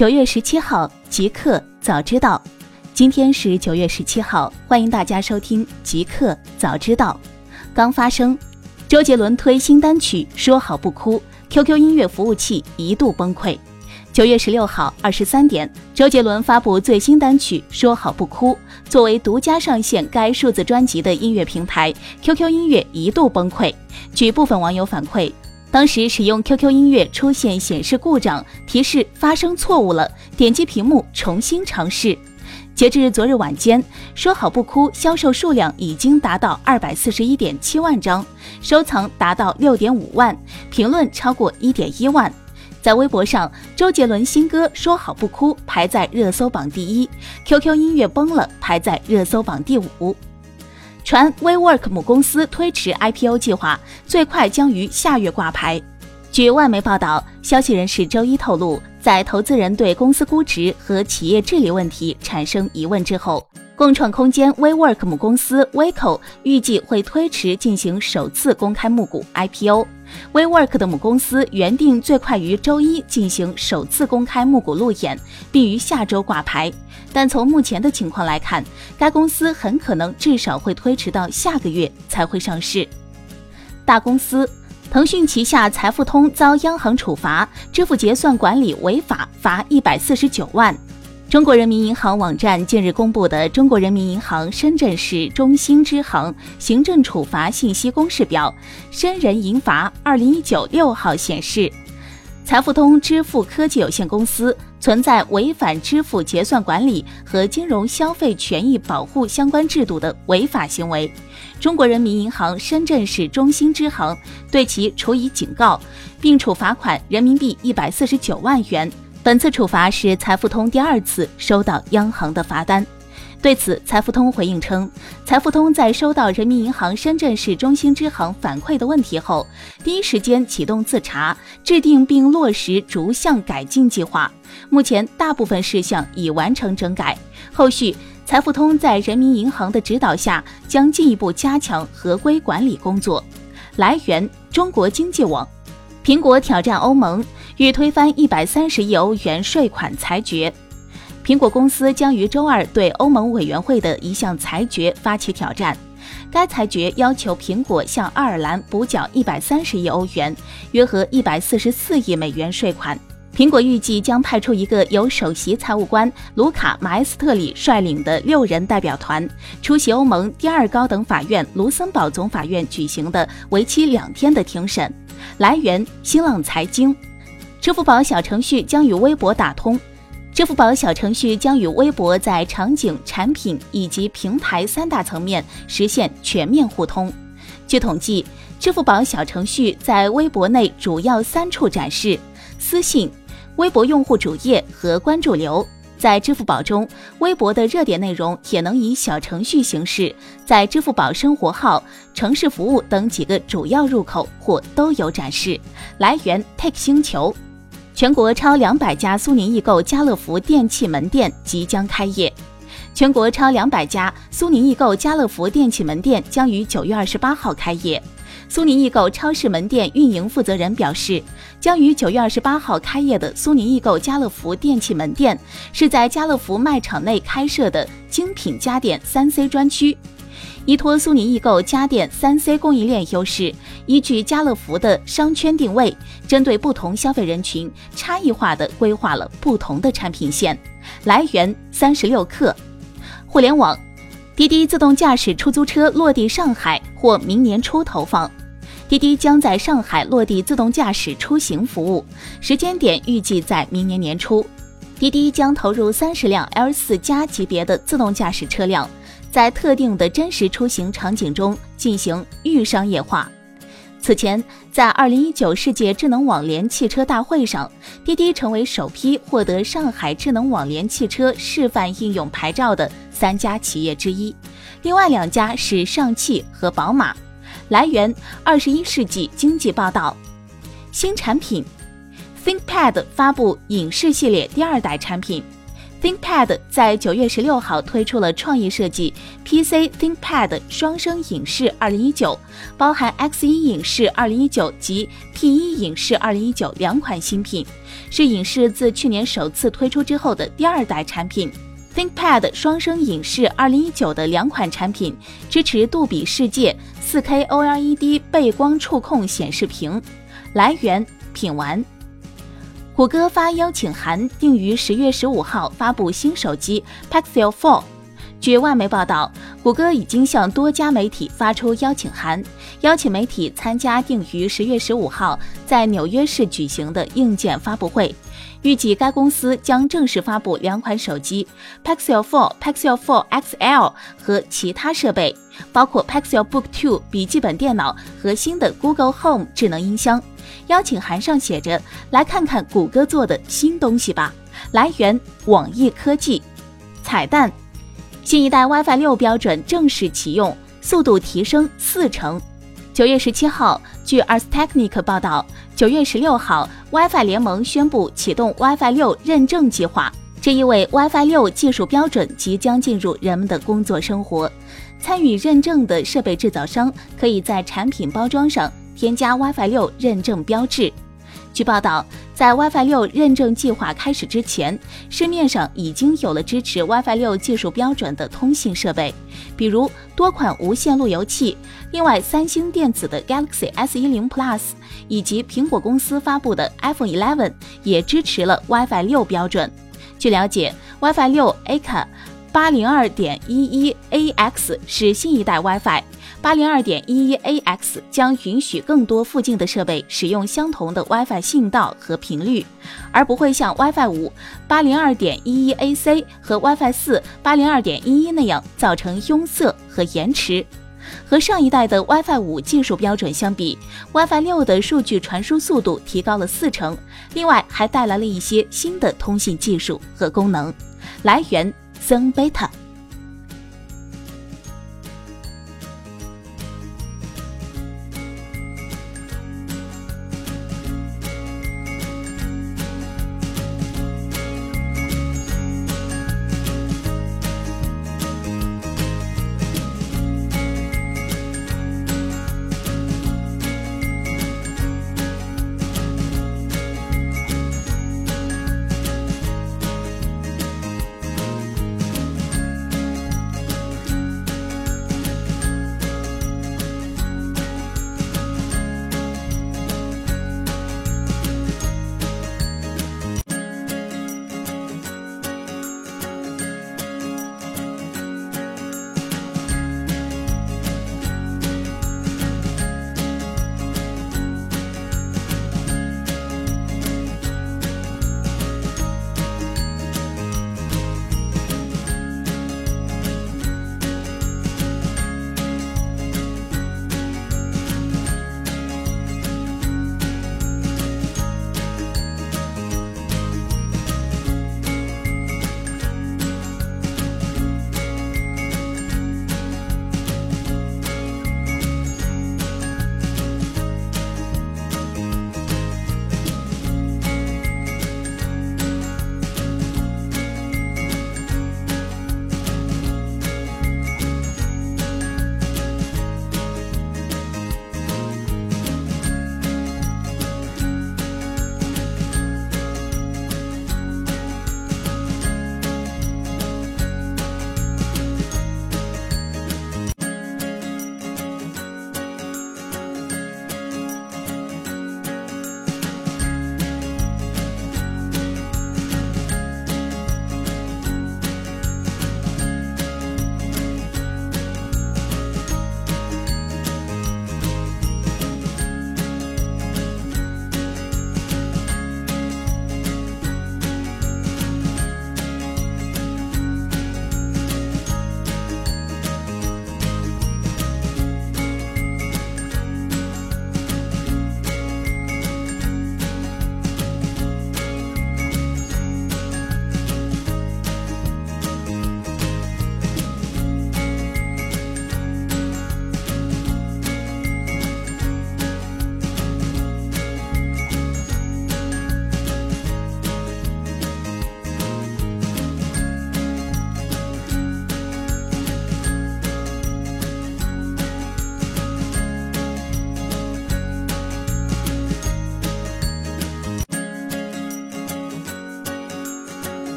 九月十七号，极客早知道。今天是九月十七号，欢迎大家收听极客早知道。刚发生，周杰伦推新单曲《说好不哭》，QQ 音乐服务器一度崩溃。九月十六号二十三点，周杰伦发布最新单曲《说好不哭》，作为独家上线该数字专辑的音乐平台，QQ 音乐一度崩溃。据部分网友反馈。当时使用 QQ 音乐出现显示故障提示，发生错误了，点击屏幕重新尝试。截至昨日晚间，说好不哭销售数量已经达到二百四十一点七万张，收藏达到六点五万，评论超过一点一万。在微博上，周杰伦新歌《说好不哭》排在热搜榜第一，QQ 音乐崩了排在热搜榜第五。传 WeWork 母公司推迟 IPO 计划，最快将于下月挂牌。据外媒报道，消息人士周一透露，在投资人对公司估值和企业治理问题产生疑问之后。共创空间 WeWork 母公司 WeCo 预计会推迟进行首次公开募股 IPO。WeWork 的母公司原定最快于周一进行首次公开募股路演，并于下周挂牌。但从目前的情况来看，该公司很可能至少会推迟到下个月才会上市。大公司，腾讯旗下财付通遭央行处罚，支付结算管理违法，罚一百四十九万。中国人民银行网站近日公布的《中国人民银行深圳市中心支行行政处罚信息公示表》深人银罚二零一九六号显示，财付通支付科技有限公司存在违反支付结算管理和金融消费权益保护相关制度的违法行为。中国人民银行深圳市中心支行对其处以警告，并处罚款人民币一百四十九万元。本次处罚是财付通第二次收到央行的罚单。对此，财付通回应称，财付通在收到人民银行深圳市中心支行反馈的问题后，第一时间启动自查，制定并落实逐项改进计划。目前，大部分事项已完成整改。后续，财付通在人民银行的指导下，将进一步加强合规管理工作。来源：中国经济网。苹果挑战欧盟。欲推翻一百三十亿欧元税款裁决，苹果公司将于周二对欧盟委员会的一项裁决发起挑战。该裁决要求苹果向爱尔兰补缴一百三十亿欧元（约合一百四十四亿美元）税款。苹果预计将派出一个由首席财务官卢卡·马埃斯特里率领的六人代表团，出席欧盟第二高等法院卢森堡总法院举行的为期两天的庭审。来源：新浪财经。支付宝小程序将与微博打通。支付宝小程序将与微博在场景、产品以及平台三大层面实现全面互通。据统计，支付宝小程序在微博内主要三处展示：私信、微博用户主页和关注流。在支付宝中，微博的热点内容也能以小程序形式在支付宝生活号、城市服务等几个主要入口或都有展示。来源：Take 星球。全国超两百家苏宁易购家乐福电器门店即将开业。全国超两百家苏宁易购家乐福电器门店将于九月二十八号开业。苏宁易购超市门店运营负责人表示，将于九月二十八号开业的苏宁易购家乐福电器门店，是在家乐福卖场内开设的精品家电三 C 专区。依托苏宁易购家电三 C 供应链优势，依据家乐福的商圈定位，针对不同消费人群，差异化的规划了不同的产品线。来源：三十六氪。互联网，滴滴自动驾驶出租车落地上海或明年初投放。滴滴将在上海落地自动驾驶出行服务，时间点预计在明年年初。滴滴将投入三十辆 L 四加级别的自动驾驶车辆。在特定的真实出行场景中进行预商业化。此前，在2019世界智能网联汽车大会上，滴滴成为首批获得上海智能网联汽车示范应用牌照的三家企业之一，另外两家是上汽和宝马。来源：二十一世纪经济报道。新产品，ThinkPad 发布影视系列第二代产品。ThinkPad 在九月十六号推出了创意设计 PC ThinkPad 双生影视二零一九，包含 X 一影视二零一九及 P 一影视二零一九两款新品，是影视自去年首次推出之后的第二代产品。ThinkPad 双生影视二零一九的两款产品支持杜比世界四 K OLED 背光触控显示屏。来源：品玩。谷歌发邀请函，定于十月十五号发布新手机 Pixel 4。据外媒报道，谷歌已经向多家媒体发出邀请函，邀请媒体参加定于十月十五号在纽约市举行的硬件发布会。预计该公司将正式发布两款手机 Pixel 4、Pixel 4 XL 和其他设备，包括 Pixel Book 2笔记本电脑和新的 Google Home 智能音箱。邀请函上写着：“来看看谷歌做的新东西吧。”来源：网易科技。彩蛋：新一代 WiFi 六标准正式启用，速度提升四成。九月十七号，据 Ars Technica 报道，九月十六号，WiFi 联盟宣布启动 WiFi 六认证计划，这意味 WiFi 六技术标准即将进入人们的工作生活。参与认证的设备制造商可以在产品包装上。添加 WiFi 六认证标志。据报道，在 WiFi 六认证计划开始之前，市面上已经有了支持 WiFi 六技术标准的通信设备，比如多款无线路由器。另外，三星电子的 Galaxy S10 Plus 以及苹果公司发布的 iPhone 11也支持了 WiFi 六标准。据了解，WiFi 六 A 八零二点一一 AX 是新一代 WiFi。八零二点一一 AX 将允许更多附近的设备使用相同的 WiFi 信道和频率，而不会像 WiFi 五八零二点一一 AC 和 WiFi 四八零二点一一那样造成拥塞和延迟。和上一代的 WiFi 五技术标准相比，WiFi 六的数据传输速度提高了四成，另外还带来了一些新的通信技术和功能。来源增贝塔